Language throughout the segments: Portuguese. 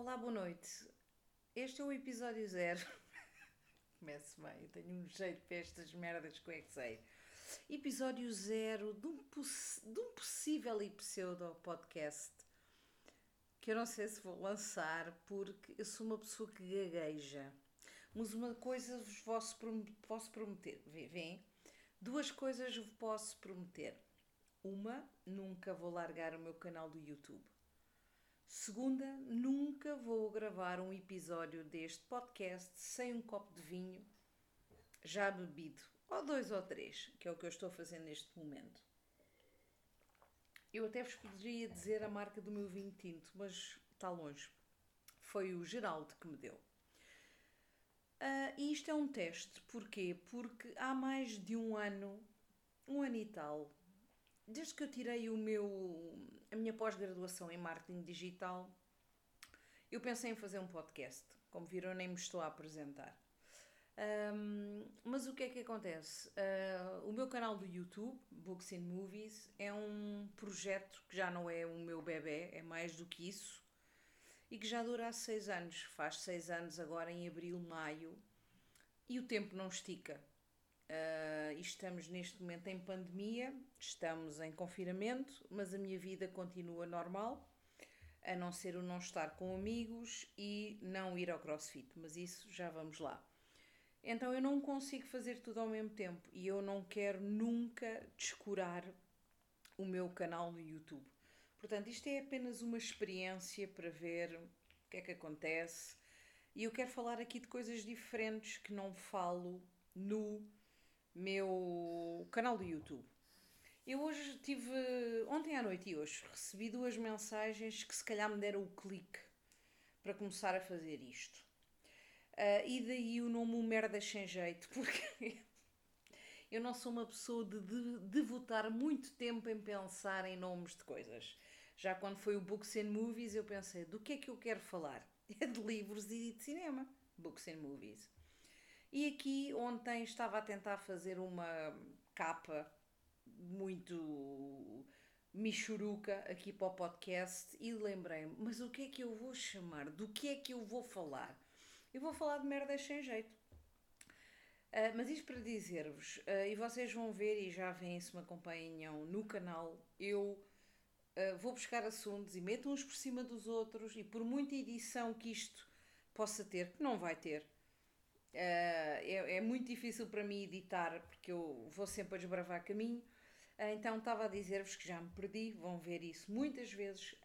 Olá, boa noite. Este é o episódio zero. Começo bem, eu tenho um jeito para estas merdas eu é que sei. Episódio zero de um, poss de um possível e pseudo podcast que eu não sei se vou lançar porque eu sou uma pessoa que gagueja. Mas uma coisa vos posso, posso prometer, vem? Duas coisas vos posso prometer. Uma, nunca vou largar o meu canal do YouTube. Segunda, nunca vou gravar um episódio deste podcast sem um copo de vinho já bebido, ou dois ou três, que é o que eu estou fazendo neste momento. Eu até vos poderia dizer a marca do meu vinho tinto, mas está longe. Foi o Geraldo que me deu. Uh, e isto é um teste, porquê? Porque há mais de um ano, um ano e tal, desde que eu tirei o meu, a minha pós-graduação em marketing digital, eu pensei em fazer um podcast. Como viram, nem me estou a apresentar. Um, mas o que é que acontece? Uh, o meu canal do YouTube, Books and Movies, é um projeto que já não é o meu bebê, é mais do que isso, e que já dura há seis anos. Faz seis anos agora em abril, maio, e o tempo não estica. Uh, estamos neste momento em pandemia, estamos em confinamento, mas a minha vida continua normal, a não ser o não estar com amigos e não ir ao crossfit, mas isso já vamos lá. Então eu não consigo fazer tudo ao mesmo tempo e eu não quero nunca descurar o meu canal no YouTube. Portanto, isto é apenas uma experiência para ver o que é que acontece e eu quero falar aqui de coisas diferentes que não falo no meu canal do YouTube. Eu hoje tive, ontem à noite e hoje, recebi duas mensagens que se calhar me deram o clique para começar a fazer isto. Uh, e daí o nome o Merda Sem Jeito, porque eu não sou uma pessoa de, de devotar muito tempo em pensar em nomes de coisas. Já quando foi o Books and Movies, eu pensei, do que é que eu quero falar? É de livros e de cinema. Books and Movies. E aqui ontem estava a tentar fazer uma capa muito michuruca aqui para o podcast e lembrei-me, mas o que é que eu vou chamar? Do que é que eu vou falar? Eu vou falar de merdas sem jeito. Uh, mas isto para dizer-vos, uh, e vocês vão ver e já veem se me acompanham no canal, eu uh, vou buscar assuntos e meto uns por cima dos outros e por muita edição que isto possa ter, que não vai ter, é, é, muito difícil para mim editar porque eu vou sempre a desbravar caminho. Uh, então estava a dizer-vos que já me perdi, vão ver isso muitas vezes.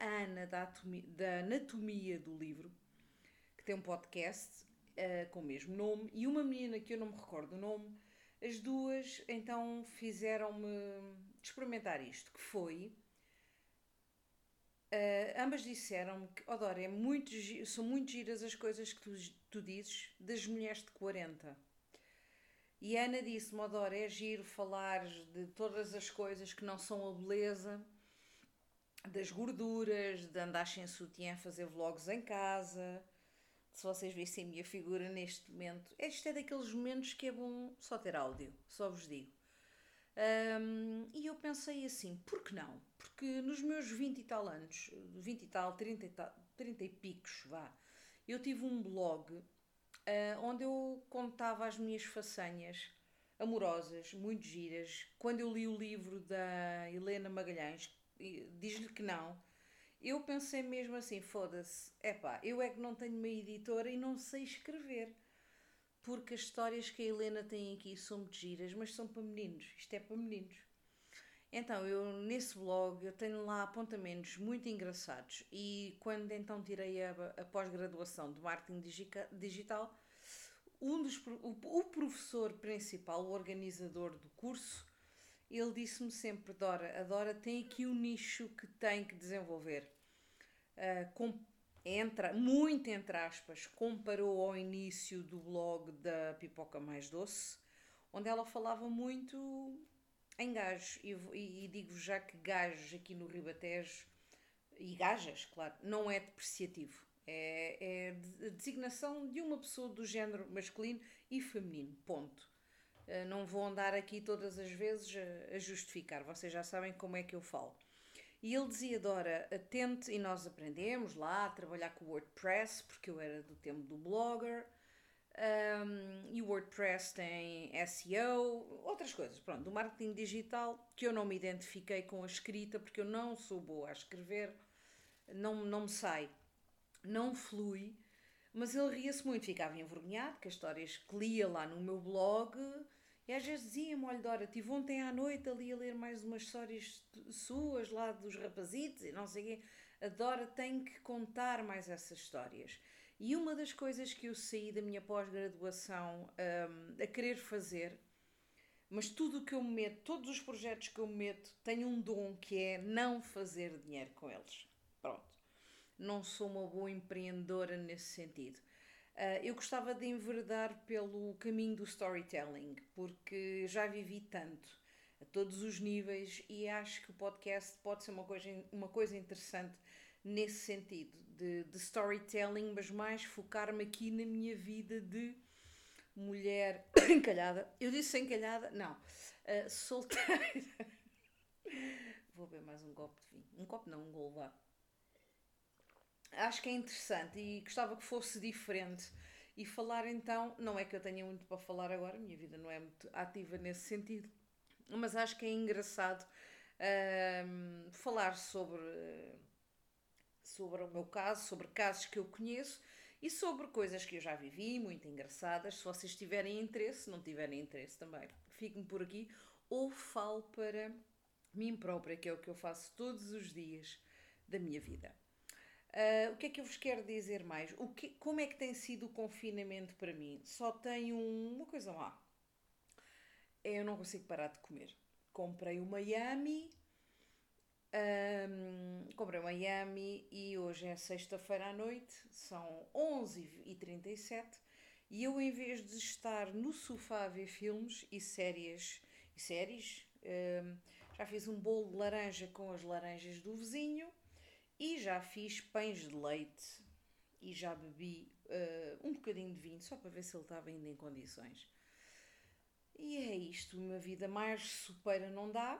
a Ana da, anatomia, da anatomia do livro, que tem um podcast uh, com o mesmo nome, e uma menina que eu não me recordo o nome, as duas então fizeram-me experimentar isto, que foi Uh, ambas disseram-me que, Odor, é muito, são muito giras as coisas que tu, tu dizes das mulheres de 40. E a Ana disse-me, Odor, é giro falar de todas as coisas que não são a beleza, das gorduras, de andar sem sutiã a fazer vlogs em casa. Se vocês vissem a minha figura neste momento, este é daqueles momentos que é bom só ter áudio, só vos digo. Um, e eu pensei assim, por que não? Porque nos meus 20 e tal anos, 20 e tal, 30 e, tal, 30 e picos, vá, eu tive um blog uh, onde eu contava as minhas façanhas amorosas, muito giras. Quando eu li o livro da Helena Magalhães, diz-lhe que não, eu pensei mesmo assim: foda-se, é eu é que não tenho uma editora e não sei escrever porque as histórias que a Helena tem aqui são muito giras, mas são para meninos. Isto é para meninos. Então, eu nesse blog eu tenho lá apontamentos muito engraçados e quando então tirei a, a pós-graduação de marketing digital, um dos, o, o professor principal, o organizador do curso, ele disse-me sempre, Dora, a Dora tem aqui um nicho que tem que desenvolver. Uh, com entra, muito entre aspas, comparou ao início do blog da Pipoca Mais Doce, onde ela falava muito em gajos. E, e, digo já que gajos aqui no Ribatejo, e gajas, claro, não é depreciativo. É, é a designação de uma pessoa do género masculino e feminino, ponto. Não vou andar aqui todas as vezes a justificar, vocês já sabem como é que eu falo. E ele dizia, Dora, atente, e nós aprendemos lá a trabalhar com o WordPress, porque eu era do tempo do blogger, um, e o WordPress tem SEO, outras coisas, pronto, do marketing digital, que eu não me identifiquei com a escrita, porque eu não sou boa a escrever, não, não me sai, não flui, mas ele ria-se muito, ficava envergonhado, que as histórias que lia lá no meu blog e às vezes dizia-me, olha Dora, estive ontem à noite ali a ler mais umas histórias suas lá dos rapazitos e não sei o quê. A Dora tem que contar mais essas histórias. E uma das coisas que eu saí da minha pós-graduação um, a querer fazer, mas tudo o que eu me meto, todos os projetos que eu me meto, têm um dom que é não fazer dinheiro com eles. Pronto. Não sou uma boa empreendedora nesse sentido. Uh, eu gostava de enverdar pelo caminho do storytelling, porque já vivi tanto, a todos os níveis, e acho que o podcast pode ser uma coisa, uma coisa interessante nesse sentido, de, de storytelling, mas mais focar-me aqui na minha vida de mulher encalhada. Eu disse encalhada? Não. Uh, solteira. Vou beber mais um copo de vinho. Um copo não, um golo, vá acho que é interessante e gostava que fosse diferente. E falar então, não é que eu tenha muito para falar agora, minha vida não é muito ativa nesse sentido, mas acho que é engraçado falar sobre, sobre o meu caso, sobre casos que eu conheço e sobre coisas que eu já vivi, muito engraçadas. Se vocês tiverem interesse, se não tiverem interesse também, fiquem por aqui ou falo para mim própria, que é o que eu faço todos os dias da minha vida. Uh, o que é que eu vos quero dizer mais? O que, como é que tem sido o confinamento para mim? Só tenho uma coisa má. É eu não consigo parar de comer. Comprei o Miami. Um, comprei o Miami e hoje é sexta-feira à noite, são 11h37 e eu, em vez de estar no sofá a ver filmes e séries, e séries um, já fiz um bolo de laranja com as laranjas do vizinho e já fiz pães de leite e já bebi uh, um bocadinho de vinho só para ver se ele estava ainda em condições. E é isto, uma vida mais supera não dá.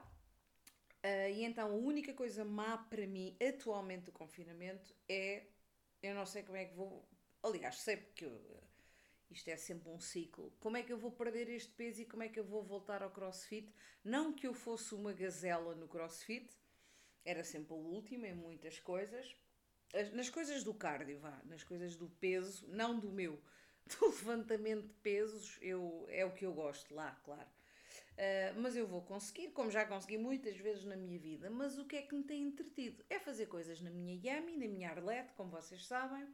Uh, e então a única coisa má para mim atualmente do confinamento é eu não sei como é que vou. Aliás, sei porque eu, isto é sempre um ciclo. Como é que eu vou perder este peso e como é que eu vou voltar ao crossfit? Não que eu fosse uma gazela no crossfit, era sempre o último em muitas coisas. Nas coisas do cardio, vá, nas coisas do peso, não do meu, do levantamento de pesos, eu, é o que eu gosto lá, claro. Uh, mas eu vou conseguir, como já consegui muitas vezes na minha vida. Mas o que é que me tem entretido? É fazer coisas na minha Yami, na minha Arlete, como vocês sabem.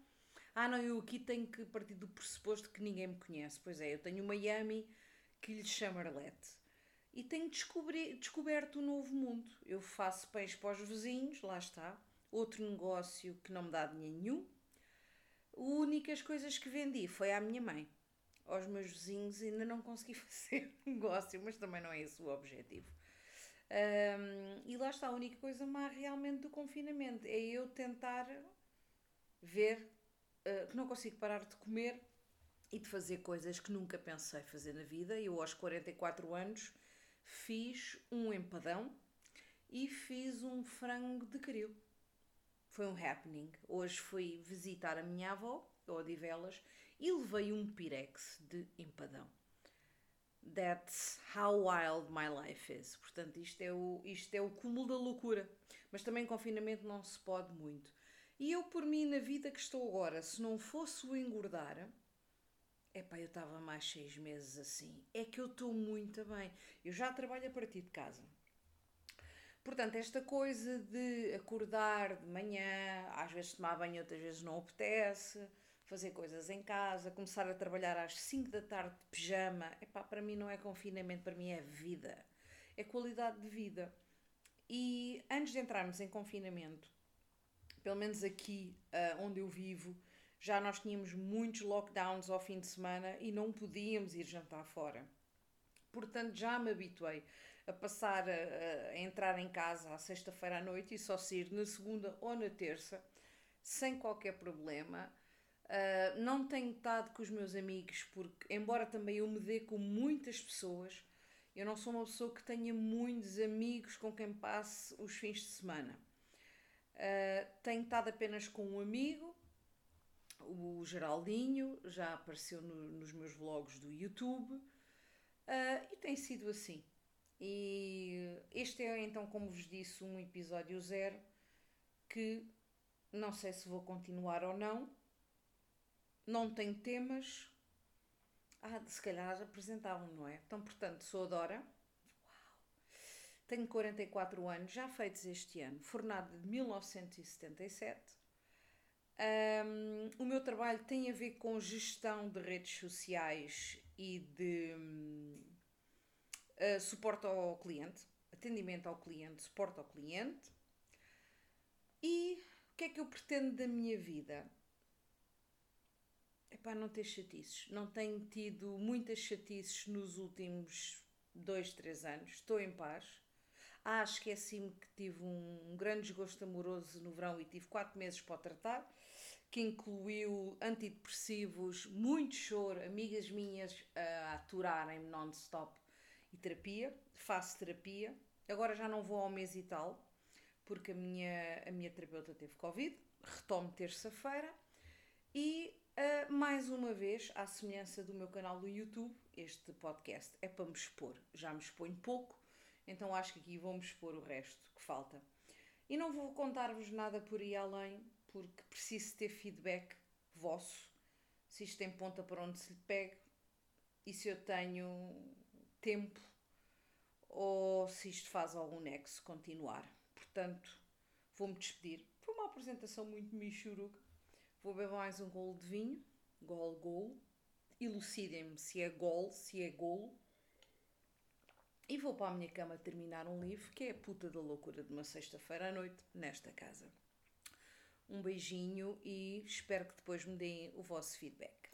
Ah, não, eu aqui tenho que partir do pressuposto que ninguém me conhece. Pois é, eu tenho uma Yami que lhe chama Arlete e tenho descoberto um novo mundo. Eu faço pães para os vizinhos, lá está. Outro negócio que não me dá dinheiro nenhum. As únicas coisas que vendi foi à minha mãe. Aos meus vizinhos ainda não consegui fazer negócio, mas também não é esse o objetivo. Um, e lá está, a única coisa má realmente do confinamento é eu tentar ver uh, que não consigo parar de comer e de fazer coisas que nunca pensei fazer na vida. Eu, aos 44 anos, fiz um empadão e fiz um frango de caril. Foi um happening. Hoje fui visitar a minha avó, Odivelas, e levei um pirex de empadão. That's how wild my life is. Portanto, isto é o, isto é o cúmulo da loucura. Mas também confinamento não se pode muito. E eu, por mim, na vida que estou agora, se não fosse o engordar, Epá, eu estava mais seis meses assim. É que eu estou muito bem. Eu já trabalho a partir de casa. Portanto, esta coisa de acordar de manhã, às vezes tomar banho, outras vezes não apetece, fazer coisas em casa, começar a trabalhar às 5 da tarde de pijama, epá, para mim não é confinamento, para mim é vida. É qualidade de vida. E antes de entrarmos em confinamento, pelo menos aqui uh, onde eu vivo, já nós tínhamos muitos lockdowns ao fim de semana e não podíamos ir jantar fora. Portanto, já me habituei a passar a, a entrar em casa à sexta-feira à noite e só sair na segunda ou na terça, sem qualquer problema. Uh, não tenho estado com os meus amigos, porque, embora também eu me dê com muitas pessoas, eu não sou uma pessoa que tenha muitos amigos com quem passe os fins de semana. Uh, tenho estado apenas com um amigo, o Geraldinho, já apareceu no, nos meus vlogs do YouTube uh, e tem sido assim. E este é então, como vos disse, um episódio zero que não sei se vou continuar ou não. Não tenho temas. Ah, se calhar apresentavam, não é? Então, portanto, sou a Dora. Uau! Tenho 44 anos, já feitos este ano, fornada de 1977. Um, o meu trabalho tem a ver com gestão de redes sociais e de um, uh, suporte ao cliente, atendimento ao cliente, suporte ao cliente. E o que é que eu pretendo da minha vida? Epá, não ter chatices. Não tenho tido muitas chatices nos últimos dois, três anos. Estou em paz. Ah, esqueci-me que tive um, um grande desgosto amoroso no verão e tive quatro meses para o tratar, que incluiu antidepressivos, muito choro, amigas minhas a aturarem-me non-stop e terapia. Faço terapia. Agora já não vou ao mês e tal, porque a minha, a minha terapeuta teve Covid. Retomo terça-feira. E Uh, mais uma vez, à semelhança do meu canal do YouTube, este podcast é para me expor. Já me exponho pouco, então acho que aqui vou-me expor o resto que falta. E não vou contar-vos nada por aí além, porque preciso ter feedback vosso, se isto tem ponta para onde se lhe pegue e se eu tenho tempo ou se isto faz algum nexo continuar. Portanto, vou-me despedir. Foi uma apresentação muito michuruca Vou beber mais um golo de vinho. Gol, golo. Elucidem-me se é gol, se é golo. E vou para a minha cama terminar um livro que é a puta da loucura de uma sexta-feira à noite nesta casa. Um beijinho e espero que depois me deem o vosso feedback.